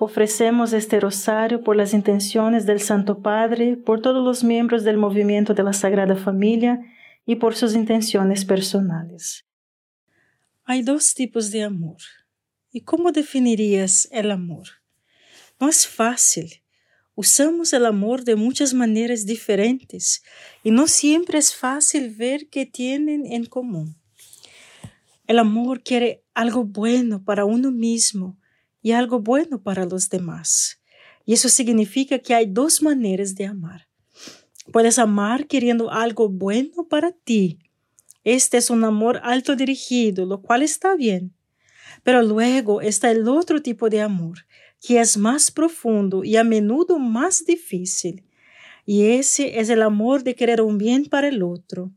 Ofrecemos este rosario por las intenciones del Santo Padre, por todos los miembros del movimiento de la Sagrada Familia y por sus intenciones personales. Hay dos tipos de amor. ¿Y cómo definirías el amor? No es fácil. Usamos el amor de muchas maneras diferentes y no siempre es fácil ver qué tienen en común. El amor quiere algo bueno para uno mismo y algo bueno para los demás. Y eso significa que hay dos maneras de amar. Puedes amar queriendo algo bueno para ti. Este es un amor alto dirigido, lo cual está bien. Pero luego está el otro tipo de amor, que es más profundo y a menudo más difícil. Y ese es el amor de querer un bien para el otro.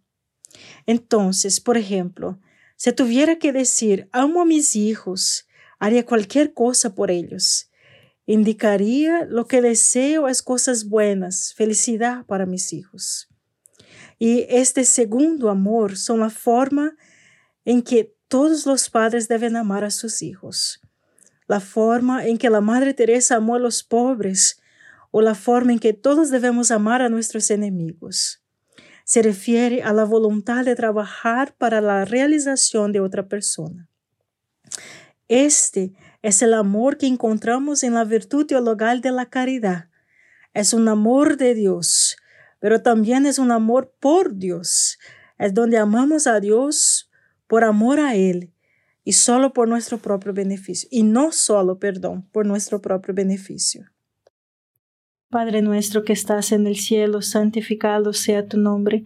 Entonces, por ejemplo, si tuviera que decir, amo a mis hijos, haría cualquier cosa por ellos. Indicaría lo que deseo es cosas buenas, felicidad para mis hijos. Y este segundo amor son la forma en que todos los padres deben amar a sus hijos. La forma en que la Madre Teresa amó a los pobres o la forma en que todos debemos amar a nuestros enemigos. Se refiere a la voluntad de trabajar para la realización de otra persona. Este es el amor que encontramos en la virtud teologal de la caridad. Es un amor de Dios, pero también es un amor por Dios. Es donde amamos a Dios por amor a Él y solo por nuestro propio beneficio. Y no solo, perdón, por nuestro propio beneficio. Padre nuestro que estás en el cielo, santificado sea tu nombre.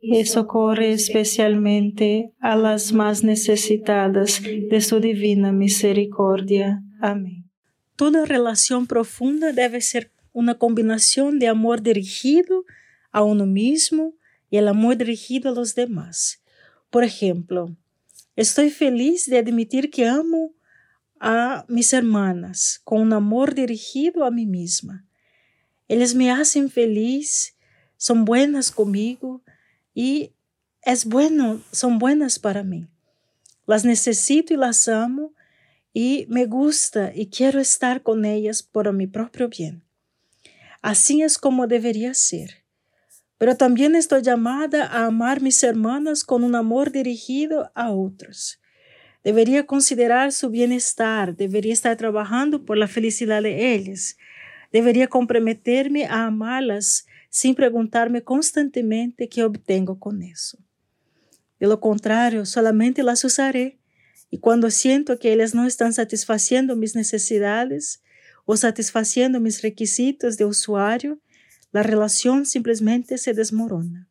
y socorre especialmente a las más necesitadas de su divina misericordia. Amén. Toda relación profunda debe ser una combinación de amor dirigido a uno mismo y el amor dirigido a los demás. Por ejemplo, estoy feliz de admitir que amo a mis hermanas con un amor dirigido a mí misma. Ellas me hacen feliz, son buenas conmigo y es bueno, son buenas para mí. Las necesito y las amo y me gusta y quiero estar con ellas por mi propio bien. Así es como debería ser. Pero también estoy llamada a amar mis hermanas con un amor dirigido a otros. Debería considerar su bienestar, debería estar trabajando por la felicidad de ellas. Debería comprometerme a amarlas sin preguntarme constantemente qué obtengo con eso. De lo contrario, solamente las usaré y cuando siento que ellas no están satisfaciendo mis necesidades, o satisfaciendo mis requisitos de usuario, la relación simplemente se desmorona.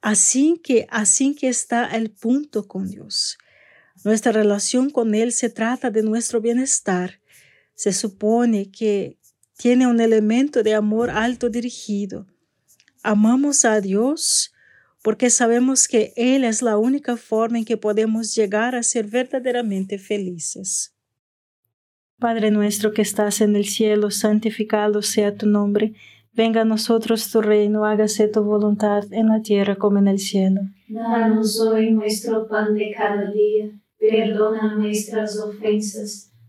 Así que, así que está el punto con Dios. Nuestra relación con Él se trata de nuestro bienestar. Se supone que tiene un elemento de amor alto dirigido. Amamos a Dios porque sabemos que Él es la única forma en que podemos llegar a ser verdaderamente felices. Padre nuestro que estás en el cielo, santificado sea tu nombre. Venga a nosotros tu reino, hágase tu voluntad en la tierra como en el cielo. Danos hoy nuestro pan de cada día. Perdona nuestras ofensas,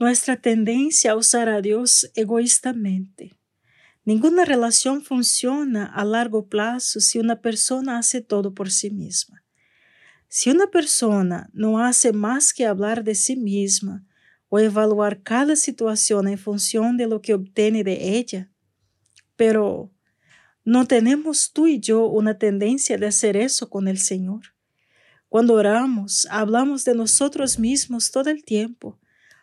Nuestra tendencia a usar a Dios egoístamente. Ninguna relación funciona a largo plazo si una persona hace todo por sí misma. Si una persona no hace más que hablar de sí misma o evaluar cada situación en función de lo que obtiene de ella, pero ¿no tenemos tú y yo una tendencia de hacer eso con el Señor? Cuando oramos, hablamos de nosotros mismos todo el tiempo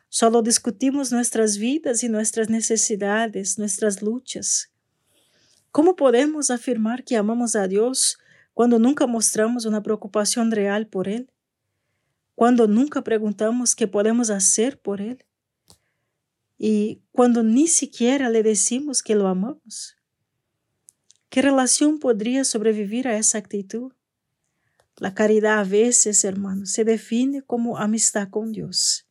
Solo discutimos nuestras vidas y nuestras necesidades, nuestras luchas. ¿Cómo podemos afirmar que amamos a Dios cuando nunca mostramos una preocupación real por Él? Cuando nunca preguntamos qué podemos hacer por Él? Y cuando ni siquiera le decimos que lo amamos. ¿Qué relación podría sobrevivir a esa actitud? La caridad a veces, hermanos, se define como amistad con Dios.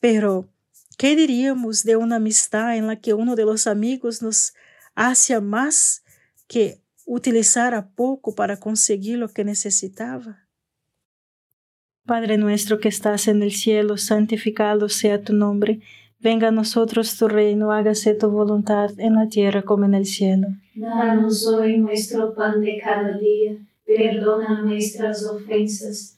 Pero, ¿qué diríamos de una amistad en la que uno de los amigos nos hacía más que utilizara poco para conseguir lo que necesitaba? Padre nuestro que estás en el cielo, santificado sea tu nombre. Venga a nosotros tu reino, hágase tu voluntad en la tierra como en el cielo. Danos hoy nuestro pan de cada día, perdona nuestras ofensas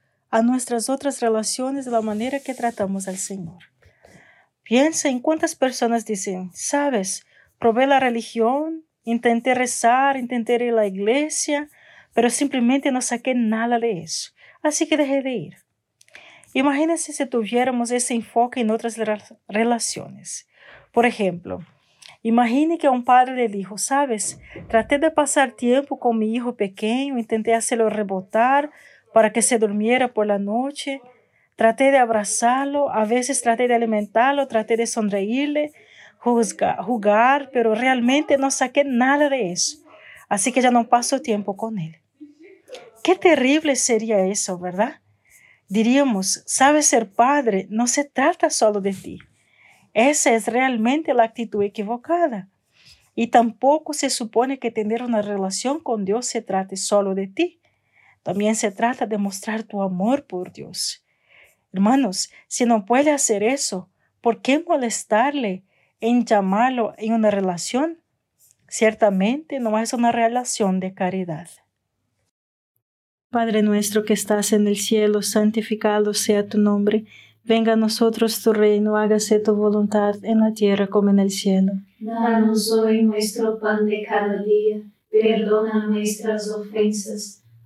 a nuestras otras relaciones de la manera que tratamos al Señor. Piensa en cuántas personas dicen, sabes, probé la religión, intenté rezar, intenté ir a la iglesia, pero simplemente no saqué nada de eso. Así que dejé de ir. Imagínense si tuviéramos ese enfoque en otras relaciones. Por ejemplo, imagine que un padre le dijo, sabes, traté de pasar tiempo con mi hijo pequeño, intenté hacerlo rebotar, para que se durmiera por la noche. Traté de abrazarlo, a veces traté de alimentarlo, traté de sonreírle, jugar, pero realmente no saqué nada de eso. Así que ya no paso tiempo con él. Qué terrible sería eso, ¿verdad? Diríamos, sabes ser padre, no se trata solo de ti. Esa es realmente la actitud equivocada. Y tampoco se supone que tener una relación con Dios se trate solo de ti. También se trata de mostrar tu amor por Dios. Hermanos, si no puede hacer eso, ¿por qué molestarle en llamarlo en una relación? Ciertamente no es una relación de caridad. Padre nuestro que estás en el cielo, santificado sea tu nombre. Venga a nosotros tu reino, hágase tu voluntad en la tierra como en el cielo. Danos hoy nuestro pan de cada día, perdona nuestras ofensas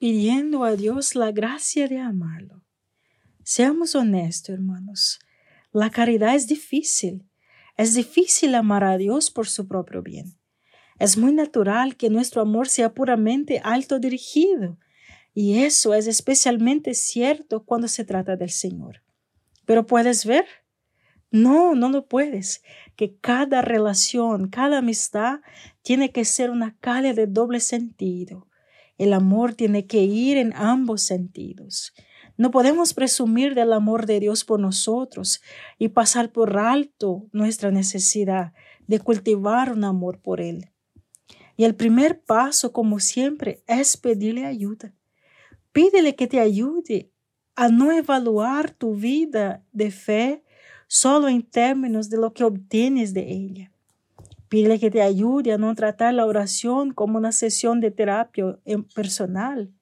Pidiendo a Dios la gracia de amarlo. Seamos honestos, hermanos. La caridad es difícil. Es difícil amar a Dios por su propio bien. Es muy natural que nuestro amor sea puramente alto dirigido, y eso es especialmente cierto cuando se trata del Señor. Pero puedes ver, no, no lo puedes. Que cada relación, cada amistad tiene que ser una calle de doble sentido. El amor tiene que ir en ambos sentidos. No podemos presumir del amor de Dios por nosotros y pasar por alto nuestra necesidad de cultivar un amor por Él. Y el primer paso, como siempre, es pedirle ayuda. Pídele que te ayude a no evaluar tu vida de fe solo en términos de lo que obtienes de ella. Pídele que te ayude a no tratar la oración como una sesión de terapia personal,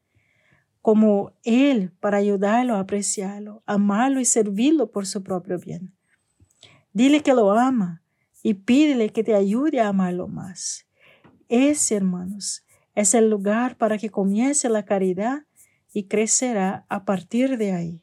como Él para ayudarlo a apreciarlo, amarlo y servirlo por su propio bien. Dile que lo ama y pídele que te ayude a amarlo más. Ese, hermanos, es el lugar para que comience la caridad y crecerá a partir de ahí.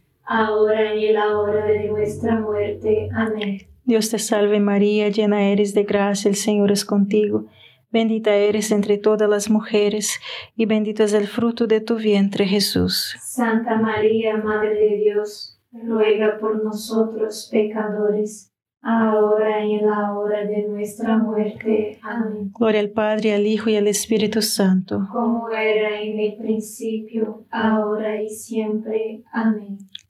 ahora y en la hora de nuestra muerte. Amén. Dios te salve María, llena eres de gracia, el Señor es contigo. Bendita eres entre todas las mujeres y bendito es el fruto de tu vientre Jesús. Santa María, Madre de Dios, ruega por nosotros pecadores ahora y en la hora de nuestra muerte. Amén. Gloria al Padre, al Hijo y al Espíritu Santo. Como era en el principio, ahora y siempre. Amén.